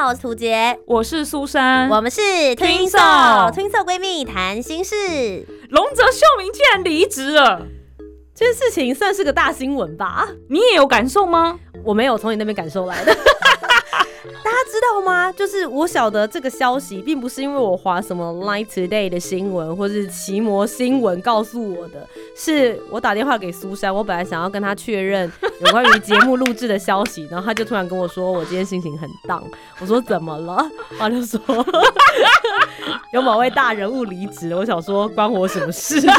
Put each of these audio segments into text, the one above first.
好，我是涂杰，我是苏珊，我们是 Twinso Twinso 闺蜜谈心事。龙泽秀明竟然离职了，这件事情算是个大新闻吧？你也有感受吗？我没有从你那边感受来的。大家知道吗？就是我晓得这个消息，并不是因为我划什么 Line Today 的新闻，或是奇摩新闻告诉我的，是我打电话给苏珊，我本来想要跟她确认有关于节目录制的消息，然后她就突然跟我说，我今天心情很荡。我说怎么了？她就说 有某位大人物离职了。我想说关我什么事？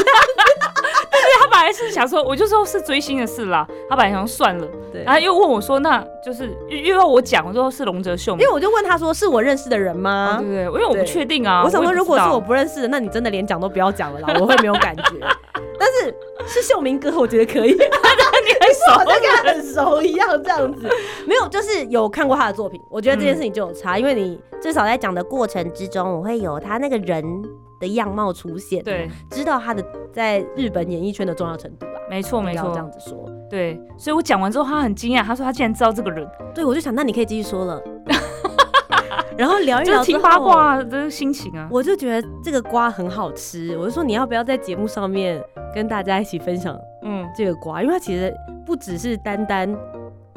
他本来是想说，我就说是追星的事啦。他本来想说算了，对然后又问我说，那就是又又要我讲，我说是龙泽秀因为，我就问他说，是我认识的人哦吗？对不对？因为我不确定啊。我想说，如果是我不认识的，那你真的连讲都不要讲了啦，我会没有感觉。但是是秀明哥，我觉得可以，你很熟好像跟他很熟一样这样子。没有，就是有看过他的作品，我觉得这件事情就有差，因为你至少在讲的过程之中，我会有他那个人的样貌出现，对，知道他的在日本演艺圈的重要程度吧。没错没错这样子说。对，所以我讲完之后，他很惊讶，他说他竟然知道这个人，对，我就想，那你可以继续说了。然后聊一 聊听八卦的心情啊。我就觉得这个瓜很好吃，我就说你要不要在节目上面跟大家一起分享嗯，这个瓜，因为它其实不只是单单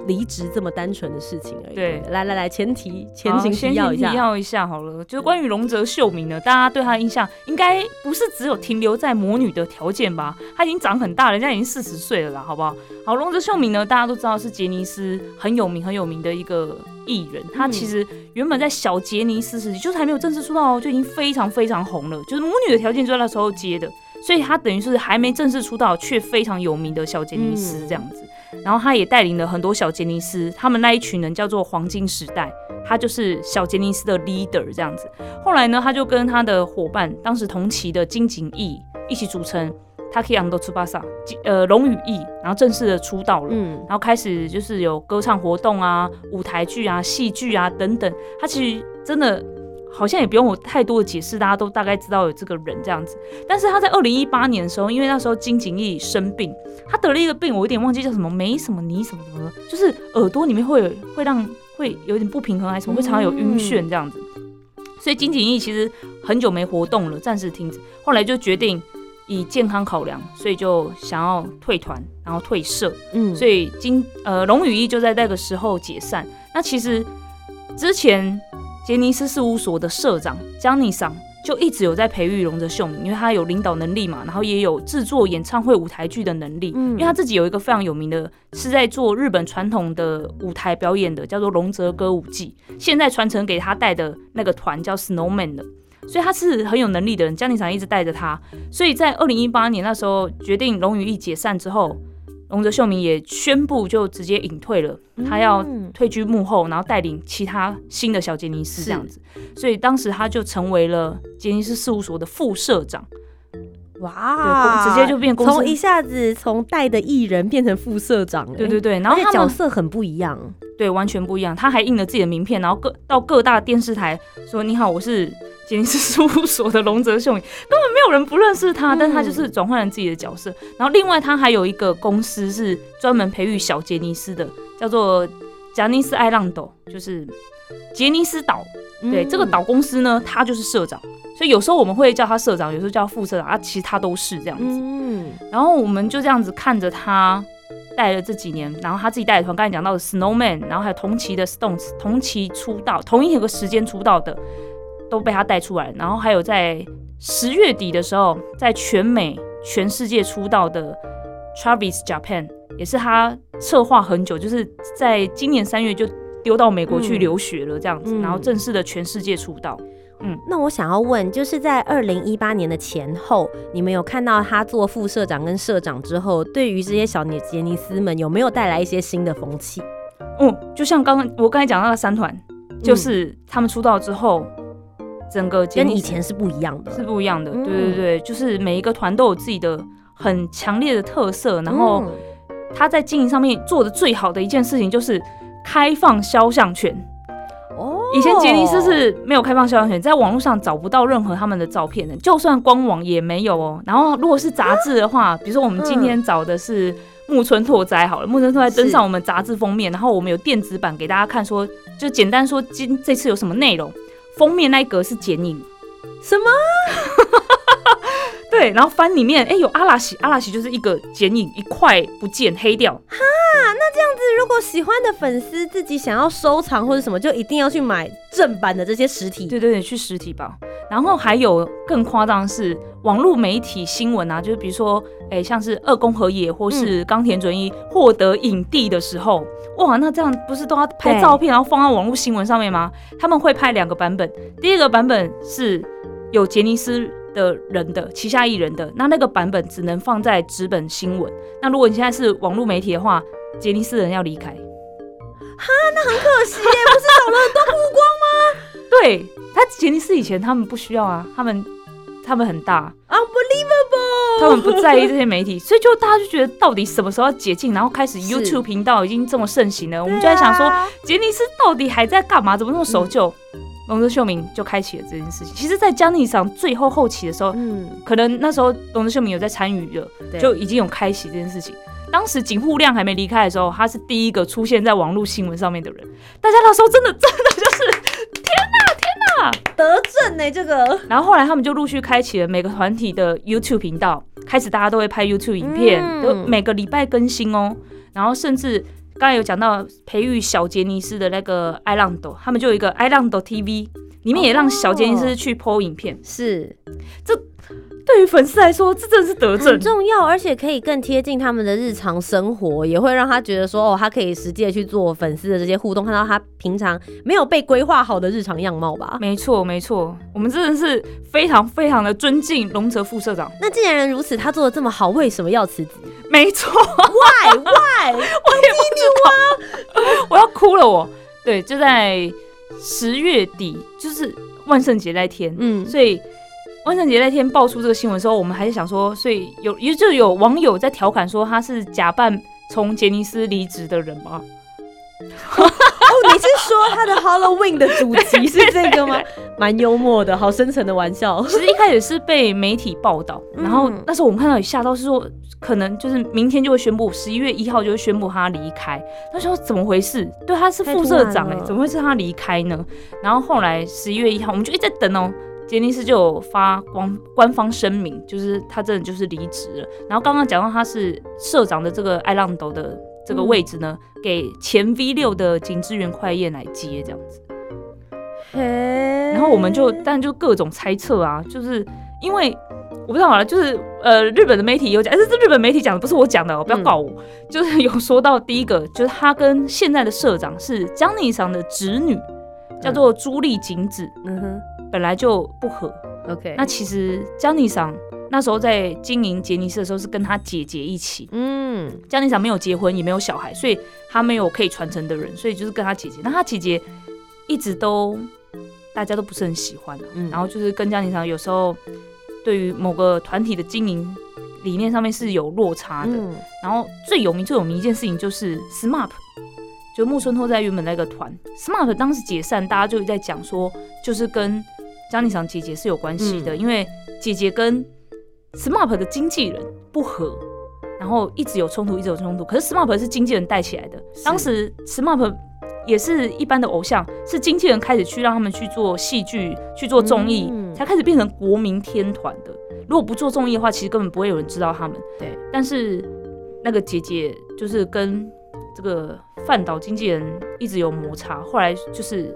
离职这么单纯的事情而已。对来来来，前提前情好先提要一下。提要一下好了，就是关于龙泽秀明呢，大家对他的印象应该不是只有停留在魔女的条件吧？他已经长很大了，人家已经四十岁了啦，好不好？好，龙泽秀明呢，大家都知道是杰尼斯很有名很有名的一个艺人，他其实原本在小杰尼斯时期，就是还没有正式出道哦，就已经非常非常红了，就是魔女的条件就在那时候接的。所以他等于是还没正式出道，却非常有名的小杰尼斯嗯这样子。然后他也带领了很多小杰尼斯，他们那一群人叫做黄金时代，他就是小杰尼斯的 leader 这样子。后来呢，他就跟他的伙伴，当时同期的金景义一起组成 Taki Ando Tsubasa，呃龙羽翼，然后正式的出道了。嗯，然后开始就是有歌唱活动啊、舞台剧啊、戏剧啊等等。他其实真的好像也不用我太多的解释，大家都大概知道有这个人这样子。但是他在二零一八年的时候，因为那时候金景逸生病，他得了一个病，我有点忘记叫什么没什么你什么什么的，就是耳朵里面会有会让会有点不平衡还是什么，会常常有晕眩这样子。所以金景逸其实很久没活动了，暂时停止。后来就决定以健康考量，所以就想要退团，然后退社。嗯，所以金呃龙羽翼就在那个时候解散。那其实之前杰尼斯事务所的社长江尼桑就一直有在培育龙泽秀明，因为他有领导能力嘛，然后也有制作演唱会舞台剧的能力。嗯因为他自己有一个非常有名的，是在做日本传统的舞台表演的，叫做龙泽歌舞伎。现在传承给他带的那个团叫 Snowman 的。所以他是很有能力的人，江尼桑一直带着他，所以在二零一八年那时候决定龙羽翼解散之后，龙泽秀明也宣布就直接隐退了，他要嗯退居幕后，然后带领其他新的小杰尼斯这样子。所以当时他就成为了杰尼斯事务所的副社长，哇，对直接就变公司。从一下子从带的艺人变成副社长，对对对，然后他们角色很不一样。对完全不一样，他还印了自己的名片，然后各到各大电视台说：“你好，我是杰尼斯事务所的龙泽秀明。”根本没有人不认识他，但他就是转换了自己的角色。然后另外他还有一个公司是专门培育小杰尼斯的，叫做贾尼斯爱浪斗，就是杰尼斯岛。对，嗯这个岛公司呢，他就是社长，所以有时候我们会叫他社长，有时候叫他副社长啊，其实他都是这样子。嗯，然后我们就这样子看着他带了这几年，然后他自己带的团，刚才讲到的 Snowman，然后还有同期的 Stones，同期出道，同一个时间出道的，都被他带出来。然后还有在十月底的时候，在全美、全世界出道的 Travis Japan，也是他策划很久，就是在今年三月就丢到美国去嗯留学了这样子，嗯然后正式的全世界出道。嗯那我想要问，就是在二零一八年的前后，你们有看到他做副社长跟社长之后，对于这些小杰杰尼斯们有没有带来一些新的风气？嗯，就像刚刚我刚才讲到的三团，就是他们出道之后，整个跟以前是不一样的。是不一样的。嗯对对对，就是每一个团都有自己的很强烈的特色，然后嗯他在经营上面做的最好的一件事情就是开放肖像权。哦以前杰尼斯是没有开放肖像权，在网络上找不到任何他们的照片的，就算官网也没有哦。然后如果是杂志的话，比如说我们今天找的是木村拓哉好了，木村拓哉登上我们杂志封面，然后我们有电子版给大家看说，就简单说今这次有什么内容，封面那一格是剪影。什么？对，然后翻里面，哎、有阿拉西，阿拉西就是一个剪影，一块不见黑掉，哈，那这样子如果喜欢的粉丝自己想要收藏或者什么，就一定要去买正版的这些实体。对对对，去实体吧。然后还有更夸张的是网络媒体新闻啊，就是比如说，哎，像是二宫和也或是冈田准一获得影帝的时候，哇，那这样不是都要拍照片，然后放到网络新闻上面吗？他们会拍两个版本，第一个版本是有杰尼斯。的人的旗下艺人的那那个版本只能放在纸本新闻。那如果你现在是网络媒体的话，杰尼斯人要离开。哈，那很可惜耶，不是少了很多曝光吗 对他杰尼斯以前他们不需要啊，他们他们很大，，unbelievable。他们不在意这些媒体，所以就大家就觉得到底什么时候要解禁，然后开始 YouTube 频道已经这么盛行了，我我们就在想说啊杰尼斯到底还在干嘛？怎么那么守旧？龙泽秀明就开启了这件事情。其实，在江尼上最后后期的时候，嗯，可能那时候龙泽秀明有在参与了，对就已经有开启这件事情。当时井户亮还没离开的时候，他是第一个出现在网络新闻上面的人。大家那时候真的 真的就是得正呢这个。然后后来他们就陆续开启了每个团体的 YouTube 频道，开始大家都会拍 YouTube 影片，嗯就每个礼拜更新哦。然后甚至刚才有讲到培育小杰尼斯的那个爱浪斗，他们就有一个爱浪斗 TV，里面也让小杰尼斯去 PO 影片。是对于粉丝来说，这真的是得很。重要，而且可以更贴近他们的日常生活，也会让他觉得说，哦，他可以实际的去做粉丝的这些互动，看到他平常没有被规划好的日常样貌吧。没错，没错，我们真的是非常非常的尊敬龙泽副社长。那既然如此，他做的这么好，为什么要辞职？没错，Why Why？我也不知道，我要哭了我。对，就在十月底，就是万圣节那天，嗯，所以万圣节那天爆出这个新闻的时候，我们还是想说，所以有也就有网友在调侃说他是假扮从杰尼斯离职的人吗？哦，你是说他的 Halloween 的主题是这个吗？蛮幽默的，好深沉的玩笑。其实一开始是被媒体报道，然后嗯那时候我们看到也吓到，是说可能就是明天就会宣布，十一月一号就会宣布他离开。那时候怎么回事？对，他是副社长哎、怎么会是他离开呢？然后后来十一月一号，我们就一直在等哦。杰尼斯就有发官官方声明，就是他真的就是离职了。然后刚刚讲到他是社长的这个爱浪斗的这个位置呢，给前 V 六的景之源快彦来接这样子。然然后我们就，但就各种猜测啊，就是因为我不知道啊，就是呃，日本的媒体有讲，哎，这是日本媒体讲的，不是我讲的哦，不要告我。就是有说到第一个，就是他跟现在的社长是江宁桑的侄女，叫做朱莉景子，嗯哼。本来就不合。，OK，那其实江尼桑那时候在经营杰尼斯的时候是跟他姐姐一起，嗯，江尼桑没有结婚也没有小孩，所以他没有可以传承的人，所以就是跟他姐姐。那他姐姐一直都大家都不是很喜欢、啊，嗯。然后就是跟江尼桑有时候对于某个团体的经营理念上面是有落差的。嗯。然后最有名最有名一件事情就是 SMAP，就木村拓哉原本那个团 SMAP 当时解散，大家就在讲说，就是跟江尼桑姐姐是有关系的，嗯因为姐姐跟 SMAP 的经纪人不和，然后一直有冲突，一直有冲突。可是 SMAP 是经纪人带起来的，当时 SMAP 也是一般的偶像，是经纪人开始去让他们去做戏剧、去做综艺，嗯才开始变成国民天团的。如果不做综艺的话，其实根本不会有人知道他们。对，但是那个姐姐就是跟这个范岛经纪人一直有摩擦，后来就是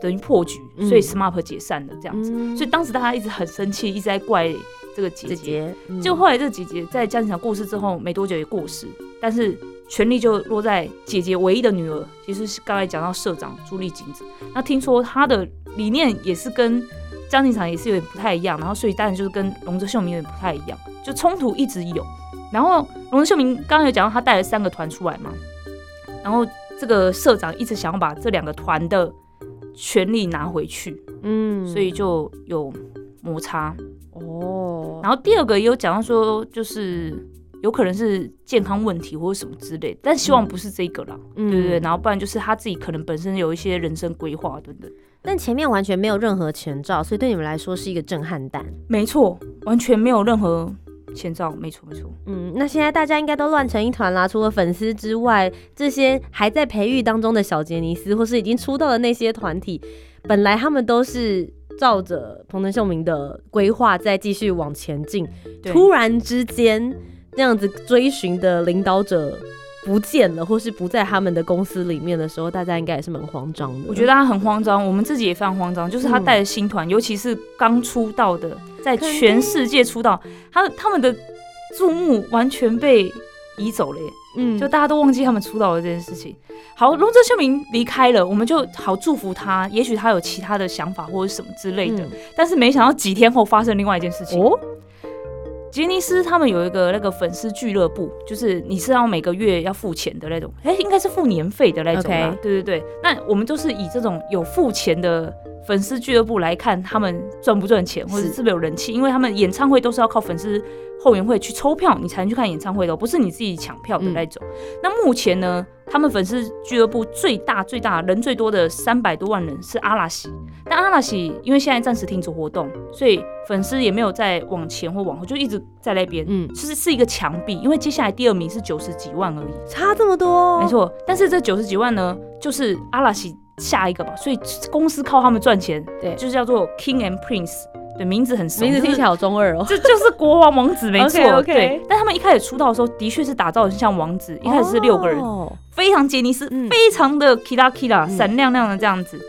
等于破局，嗯所以 SMAP 解散了这样子。嗯所以当时大家一直很生气，一直在怪这个姐姐。姐姐，嗯就后来这个姐姐在江景祥过世之后没多久也过世，但是权力就落在姐姐唯一的女儿，其实是刚才讲到社长朱丽景子。那听说她的理念也是跟江景场也是有点不太一样，然后所以当然就是跟龙泽秀明有点不太一样，就冲突一直有。然后龙泽秀明刚刚有讲到他带了三个团出来嘛，然后这个社长一直想要把这两个团的权利拿回去，嗯所以就有摩擦。哦，然后第二个也有讲到说，就是有可能是健康问题或者什么之类的，但希望不是这个啦，嗯对不对。然后不然就是他自己可能本身有一些人生规划等等。但前面完全没有任何前兆，所以对你们来说是一个震撼弹。没错，完全没有任何前兆，没错没错。嗯，那现在大家应该都乱成一团啦。除了粉丝之外，这些还在培育当中的小杰尼斯，或是已经出道的那些团体，本来他们都是照着彭藤秀明的规划在继续往前进。突然之间，这样子追寻的领导者不见了，或是不在他们的公司里面的时候，大家应该也是蛮慌张的。我觉得他很慌张，我们自己也非常慌张。就是他带着新团，尤其是刚出道的，在全世界出道，他他们的注目完全被移走了耶。嗯就大家都忘记他们出道的这件事情。好，龙泽秀明离开了，我们就好祝福他。也许他有其他的想法或者什么之类的，嗯但是没想到几天后发生另外一件事情。哦，杰尼斯他们有一个那个粉丝俱乐部，就是你是要每个月要付钱的那种，哎、应该是付年费的那种啦。对对对，那我们都是以这种有付钱的粉丝俱乐部来看他们赚不赚钱，或者是是不是有人气，因为他们演唱会都是要靠粉丝后援会去抽票，你才能去看演唱会的哦，不是你自己抢票的那种。那目前呢，他们粉丝俱乐部最大最大人最多的三百多万人是阿拉西，但阿拉西因为现在暂时停止活动，所以粉丝也没有再往前或往后，就一直在那边。嗯，其实是一个墙壁，因为接下来第二名是九十几万而已，差这么多，没，错。但是这九十几万呢，就是阿拉西下一个吧，所以公司靠他们赚钱，对就是叫做 King and Prince，对，名字很熟，名字听起来好中二哦。这就是国王王子，没错对。但他们一开始出道的时候，的确是打造的像王子，一开始是六个人，哦非常杰尼斯，嗯非常的 kira kira，嗯闪亮亮的这样子。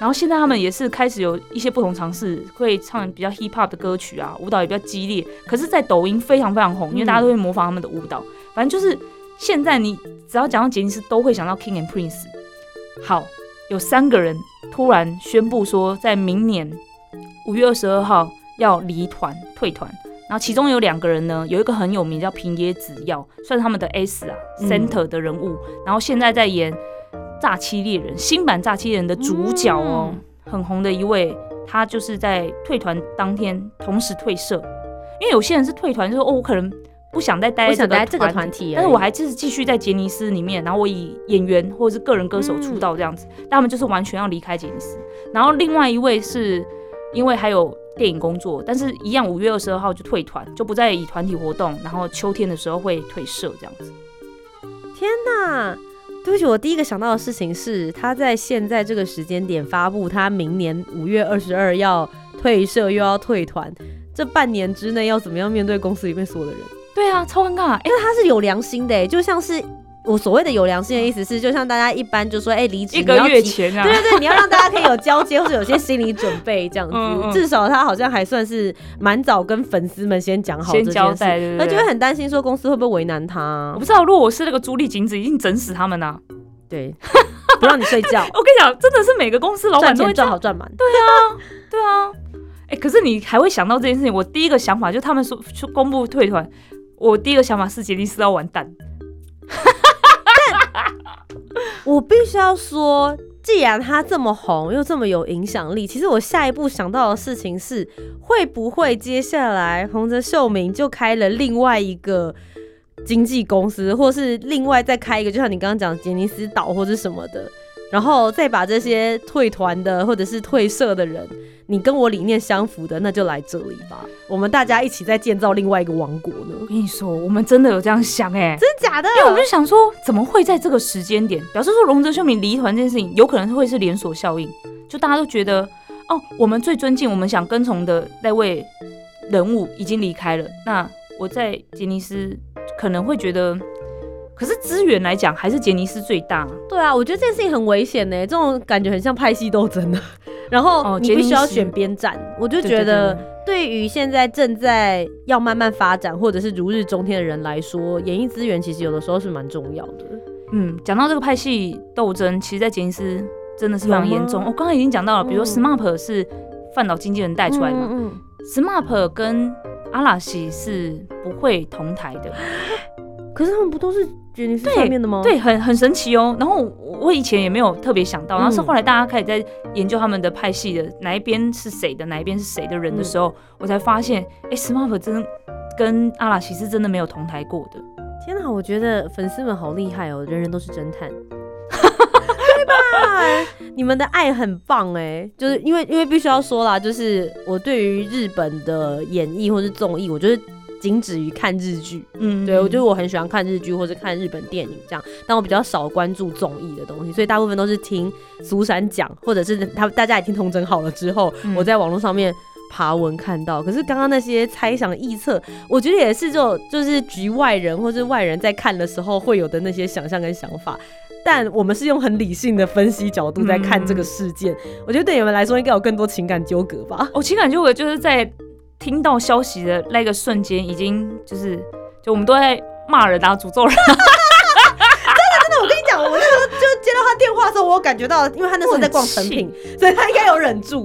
然后现在他们也是开始有一些不同尝试，会唱比较 hip hop 的歌曲啊，舞蹈也比较激烈。可是，在抖音非常非常红，因为大家都会模仿他们的舞蹈。反正就是现在你只要讲到杰尼斯，都会想到 King and Prince。好，有三个人突然宣布说，在明年五月二十二号要离团退团。然后其中有两个人呢，有一个很有名叫平野紫耀，算是他们的 S 啊、嗯 center 的人物。然后现在在演《诈欺猎人》新版《诈欺猎人》的主角哦，很红的一位。他就是在退团当天同时退社，因为有些人是退团，就是哦，我可能不想再待我在这个想待这个团团体，但是我还就是继续在杰尼斯里面，然后我以演员或者是个人歌手出道这样子，但他们就是完全要离开杰尼斯。然后另外一位是因为还有电影工作，但是一样五月二十二号就退团，就不再以团体活动，然后秋天的时候会退社这样子。天哪对不起，我第一个想到的事情是，他在现在这个时间点发布，他明年五月二十二要退社又要退团，这半年之内要怎么样面对公司里面所有的人？对啊，超尴尬。哎、因为他是有良心的、欸，就像是我所谓的有良心的意思是，就像大家一般就说，哎、离职一个月前啊，对对对，你要让大家可以有交接，或者有些心理准备，这样子。嗯嗯至少他好像还算是蛮早跟粉丝们先讲好这先件事，交代，对他就会？很担心说公司会不会为难他啊、我不知道，如果我是那个朱丽景子，一定整死他们呐、对，不让你睡觉，我跟你讲，真的是每个公司老板都会赚好赚满。对啊，哎、可是你还会想到这件事情？我第一个想法就他们说去公布退团，我第一个想法是杰尼斯要完蛋。我必须要说，既然他这么红又这么有影响力，其实我下一步想到的事情是，会不会接下来洪泽秀明就开了另外一个经纪公司，或是另外再开一个，就像你刚刚讲杰尼斯岛或者什么的，然后再把这些退团的或者是退社的人，你跟我理念相符的，那就来这里吧，我们大家一起再建造另外一个王国呢？我跟你说，我们真的有这样想哎、真的假的？因为我们就想说，怎么会在这个时间点？表示说龙泽秀明离团这件事情，有可能会是连锁效应，就大家都觉得，哦，我们最尊敬、我们想跟从的那位人物已经离开了，那我在杰尼斯可能会觉得，可是资源来讲，还是杰尼斯最大。对啊，我觉得这件事情很危险呢，这种感觉很像派系斗争的。然后哦你必须要选边站，我就觉得对对于现在正在要慢慢发展或者是如日中天的人来说，演艺资源其实有的时候是蛮重要的。嗯，讲到这个派系斗争，其实，在杰尼斯真的是非常严重。我刚才已经讲到了，比如说嗯 SMAP 是范岛经纪人带出来的嘛、嗯 s m a p 跟阿拉西是不会同台的，可是他们不都是对对，很很神奇哦。然后我我以前也没有特别想到，然后是嗯后来大家开始在研究他们的派系的哪一边是谁的，哪一边是谁的人的时候，我才发现，哎、s m a r t 真的跟阿拉奇是真的没有同台过的。天哪，我觉得粉丝们好厉害哦，人人都是侦探，对吧？你们的爱很棒哎，就是因为因为必须要说啦，就是我对于日本的演艺或是综艺，我就是仅止于看日剧。嗯，对，我觉得我很喜欢看日剧或者看日本电影这样，但我比较少关注综艺的东西，所以大部分都是听苏珊讲，或者是他大家也听童真好了之后，嗯我在网络上面爬文看到。可是刚刚那些猜想臆测，我觉得也是这种就是局外人或是外人在看的时候会有的那些想象跟想法。但我们是用很理性的分析角度在看这个事件，我觉得对你们来说应该有更多情感纠葛吧。哦情感纠葛就是在听到消息的那个瞬间，已经就是就我们都在骂人啊、诅咒人，我跟你讲，我那时候就接到他电话的时候，我有感觉到，因为他那时候在逛成品，所以他应该有忍住。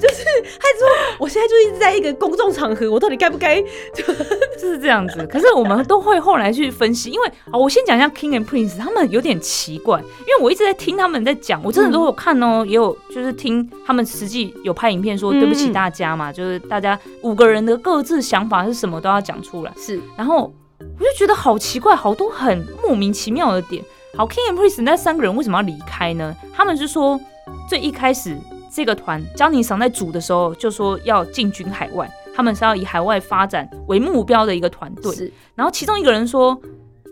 就是他说，我现在就一直在一个公众场合，我到底该不该？就 是这样子。可是我们都会后来去分析，因为啊，我先讲一下 King and Prince，他们有点奇怪，因为我一直在听他们在讲，我真的都有看哦，也有就是听他们实际有拍影片说嗯对不起大家嘛，就是大家五个人的各自想法是什么都要讲出来。是然后我就觉得好奇怪，好多很莫名其妙的点。好，King and Prince 那三个人为什么要离开呢？他们是说最一开始这个团江宁桑在组的时候就说要进军海外，他们是要以海外发展为目标的一个团队。是，然后其中一个人说。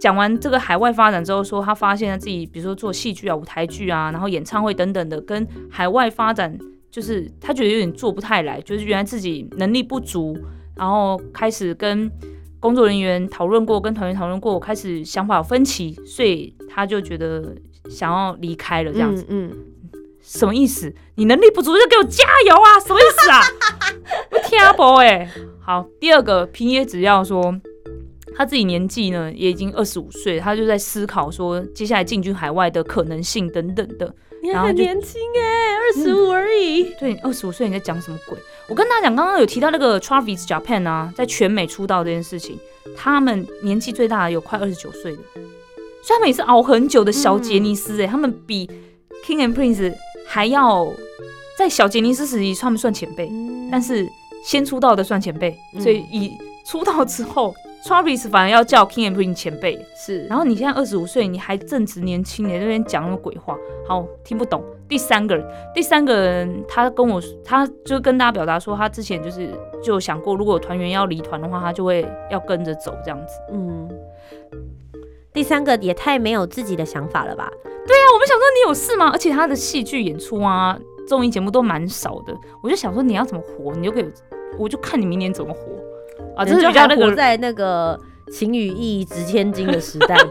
讲完这个海外发展之后，说他发现自己，比如说做戏剧啊、舞台剧啊，然后演唱会等等的，跟海外发展，就是他觉得有点做不太来，就是原来自己能力不足，然后开始跟工作人员讨论过，跟团员讨论过，开始想法有分歧，所以他就觉得想要离开了，这样子、嗯，什么意思？你能力不足就给我加油啊？什么意思啊？我听不哎。好，第二个平野只要说。他自己年纪呢也已经二十五岁，他就在思考说接下来进军海外的可能性等等的。你很年轻哎，二十五而已。对，二十五岁你在讲什么鬼？我跟大家讲，刚刚有提到那个 Travis Japan 啊，在全美出道这件事情，他们年纪最大的有快二十九岁的，所以他们也是熬很久的小杰尼斯哎、他们比 King and Prince 还要在小杰尼斯时期，算不算前辈，嗯但是先出道的算前辈，嗯所以以出道之后，Travis 反而要叫 King and Prince 前辈。是，然后你现在二十五岁，你还正值年轻，你在那边讲那么鬼话，好听不懂。第三个人，第三个人，他跟我，他就跟大家表达说，他之前就是就想过，如果有团员要离团的话，他就会要跟着走这样子。嗯，第三个也太没有自己的想法了吧？对啊，我们想说你有事吗？而且他的戏剧演出啊，综艺节目都蛮少的，我就想说你要怎么活，你就可以，我就看你明年怎么活啊。这就还是比较那个，活在那个情与义值千金的时代。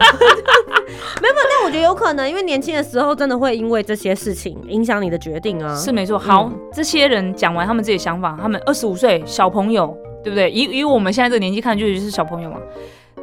没有，没有但我觉得有可能，因为年轻的时候真的会因为这些事情影响你的决定啊。是没错。好，嗯这些人讲完他们自己的想法，他们二十五岁小朋友，对不对？以以我们现在这个年纪看，就是小朋友嘛。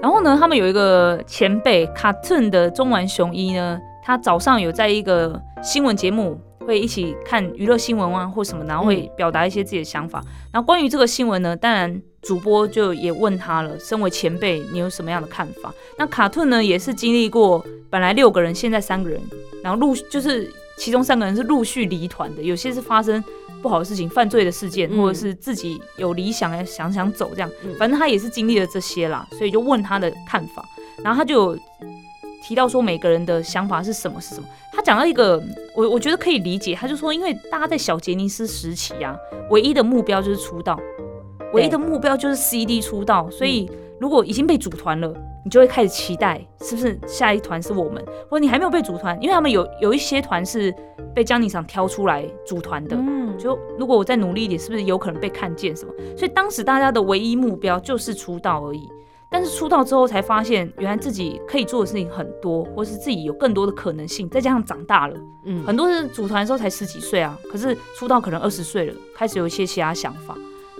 然后呢，他们有一个前辈，Cartoon 的中丸雄一呢，他早上有在一个新闻节目会一起看娱乐新闻啊或什么，然后会表达一些自己的想法。然后关于这个新闻呢，当然主播就也问他了，身为前辈，你有什么样的看法？那 Cartoon 呢，也是经历过本来六个人，现在三个人，然后陆就是其中三个人是陆续离团的，有些是发生不好的事情、犯罪的事件，嗯或者是自己有理想哎想想走这样，嗯反正他也是经历了这些啦，所以就问他的看法，然后他就有提到说每个人的想法是什么是什么。他讲到一个我我觉得可以理解，他就说因为大家在小杰尼斯时期啊，唯一的目标就是出道，唯一的目标就是 CD 出道，所以如果已经被组团了。你就会开始期待，是不是下一团是我们？或者你还没有被组团，因为他们有有一些团是被江宁厂挑出来组团的，嗯，就如果我再努力一点，是不是有可能被看见什么？所以当时大家的唯一目标就是出道而已。但是出道之后才发现，原来自己可以做的事情很多，或是自己有更多的可能性。再加上长大了，嗯很多人组团的时候才十几岁啊，可是出道可能二十岁了，开始有一些其他想法，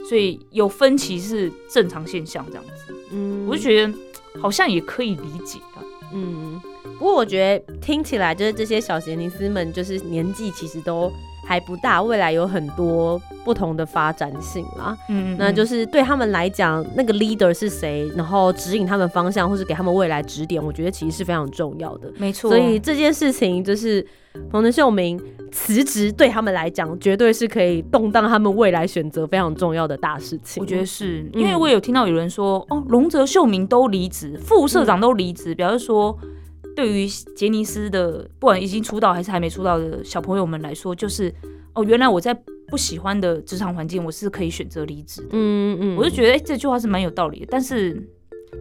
所以有分歧是正常现象。这样子，嗯我就觉得好像也可以理解的。嗯，不过我觉得听起来就是这些小杰尼斯们，就是年纪其实都还不大，未来有很多不同的发展性啦。嗯，那就是是对他们来讲，那个 leader 是谁，然后指引他们方向，或是给他们未来指点，我觉得其实是非常重要的。没错。所以这件事情就是彭德秀明辞职，对他们来讲，绝对是可以动荡他们未来选择非常重要的大事情。我觉得是嗯因为我有听到有人说，哦，龙泽秀明都离职，副社长都离职，表示说，对于杰尼斯的不管已经出道还是还没出道的小朋友们来说，就是哦，原来我在不喜欢的职场环境，我是可以选择离职的。嗯嗯，我就觉得，哎、这句话是蛮有道理的，但是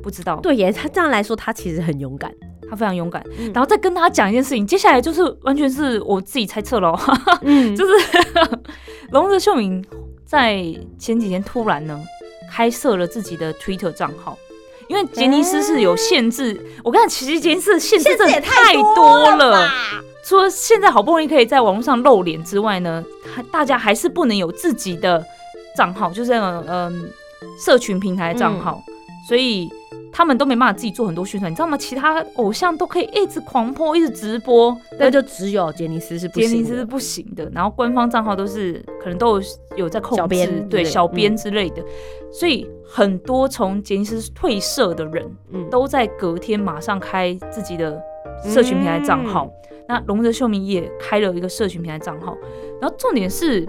不知道，对耶，他这样来说，他其实很勇敢。他非常勇敢。嗯然后再跟他讲一件事情，接下来就是完全是我自己猜测喽，嗯，就是龙泽秀明在前几天突然呢开设了自己的 Twitter 账号。因为杰尼斯是有限制，我跟你讲，其实杰尼斯的限制真的太多多了。吧除了现在好不容易可以在网络上露脸之外呢，还大家还是不能有自己的账号，就是那种嗯社群平台账号，所以他们都没办法自己做很多宣传，你知道吗？其他偶像都可以一直狂播，一直直播，但就只有杰尼斯是不行的。杰尼斯是不行的，然后官方账号都是可能都有有在控制，对小编之类的，所以很多从杰尼斯退社的人嗯都在隔天马上开自己的社群平台账号。嗯那龙泽秀明也开了一个社群平台账号，然后重点是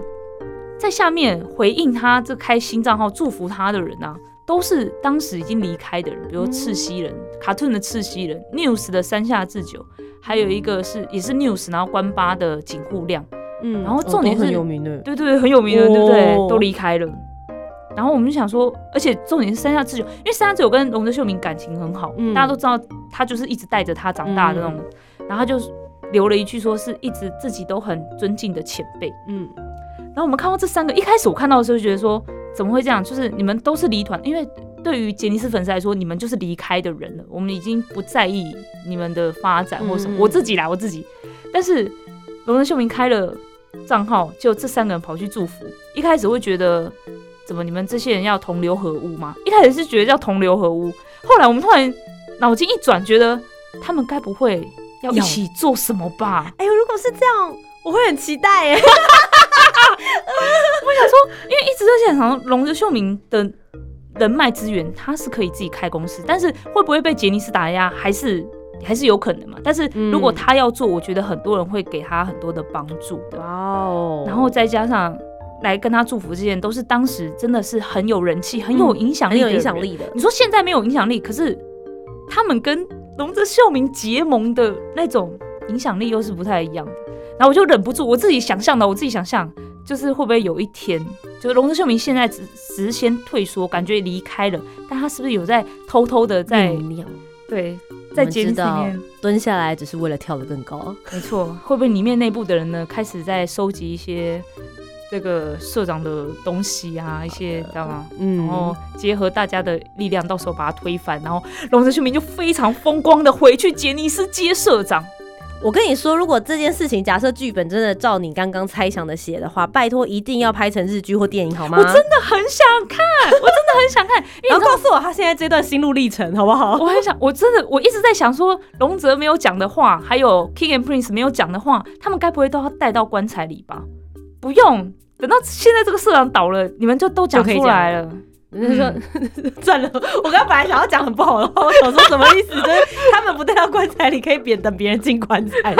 在下面回应他这开新账号祝福他的人啊，都是当时已经离开的人，比如赤西仁、卡顿的赤西人、News 的山下智久，还有一个是也是 News 然后关八的井户亮，嗯然后重点哦很是有名的。对对对，很有名的，对不对？哦都离开了。然后我们就想说，而且重点是山下智久，因为山下智久跟龙泽秀明感情很好，嗯大家都知道他就是一直带着他长大的那种，然后他就留了一句说是一直自己都很尊敬的前辈。嗯，然后我们看到这三个，一开始我看到的时候就觉得说，怎么会这样？就是你们都是离团，因为对于杰尼斯粉丝来说，你们就是离开的人了，我们已经不在意你们的发展或什么。我自己啦，我自己。但是龙人秀明开了账号，就这三个人跑去祝福。一开始会觉得，怎么你们这些人要同流合污吗？一开始是觉得要同流合污，后来我们突然脑筋一转，觉得他们该不会要一起做什么吧？哎呦，如果是这样，我会很期待哎。因为一直都想想龙泽秀明的人脉资源，他是可以自己开公司，但是会不会被杰尼斯打压，还是还是有可能嘛？但是如果他要做，我觉得很多人会给他很多的帮助的。哇哦然后再加上来跟他祝福这些人，都是当时真的是很有人气、很有影响力、很有影响。力的，你说现在没有影响力，可是他们跟龙泽秀明结盟的那种影响力又是不太一样的。然后我就忍不住，我自己想象的，我自己想象，就是会不会有一天，就是龙泽秀明现在只只是先退缩，感觉离开了，但他是不是有在偷偷的在对在们杰尼斯里面？蹲下来只是为了跳得更高。没错，会不会里面内部的人呢，开始在收集一些这个社长的东西啊，一些知道吗？嗯然后结合大家的力量，到时候把他推翻，然后龙泽秀明就非常风光的回去杰尼斯接社长。我跟你说，如果这件事情假设剧本真的照你刚刚猜想的写的话，拜托一定要拍成日剧或电影好吗？我真的很想看，我真的很想看，然后告诉我他现在这段心路历程好不好？我很想，我真的我一直在想说，龙泽没有讲的话，还有 King and Prince 没有讲的话，他们该不会都要带到棺材里吧？不用，等到现在这个社长倒了，你们就都讲出来了。就是说，算了，我刚刚本来想要讲很不好的话，我想说什么意思？就是他们不带到棺材里，可以别等别人进棺材。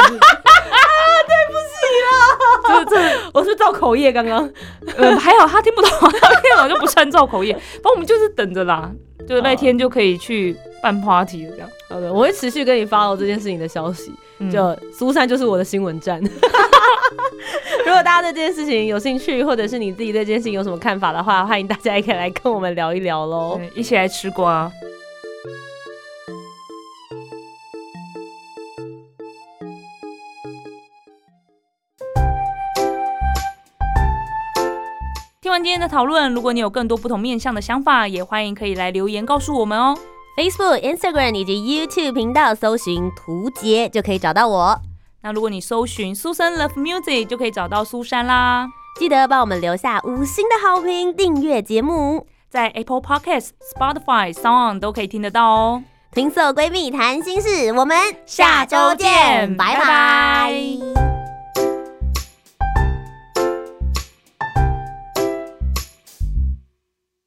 这这我是不是造口业刚刚？呃，还好他听不懂，他听不懂就不算造口业。反正我们就是等着啦，就那天就可以去办 party 了，这样。好的，我会持续跟你 follow 这件事情的消息。嗯就苏珊就是我的新闻站。如果大家对这件事情有兴趣，或者是你自己对这件事情有什么看法的话，欢迎大家也可以来跟我们聊一聊喽。一起来吃瓜。听完今天的讨论，如果你有更多不同面向的想法，也欢迎可以来留言告诉我们哦。Facebook、Instagram 以及 YouTube 频道搜寻“图杰”就可以找到我。那如果你搜寻苏珊 Love Music，就可以找到苏珊啦。记得帮我们留下五星的好评，订阅节目。在 Apple Podcast、Spotify、Sound 都可以听得到哦。听色闺蜜谈心事，我们下周见拜拜拜拜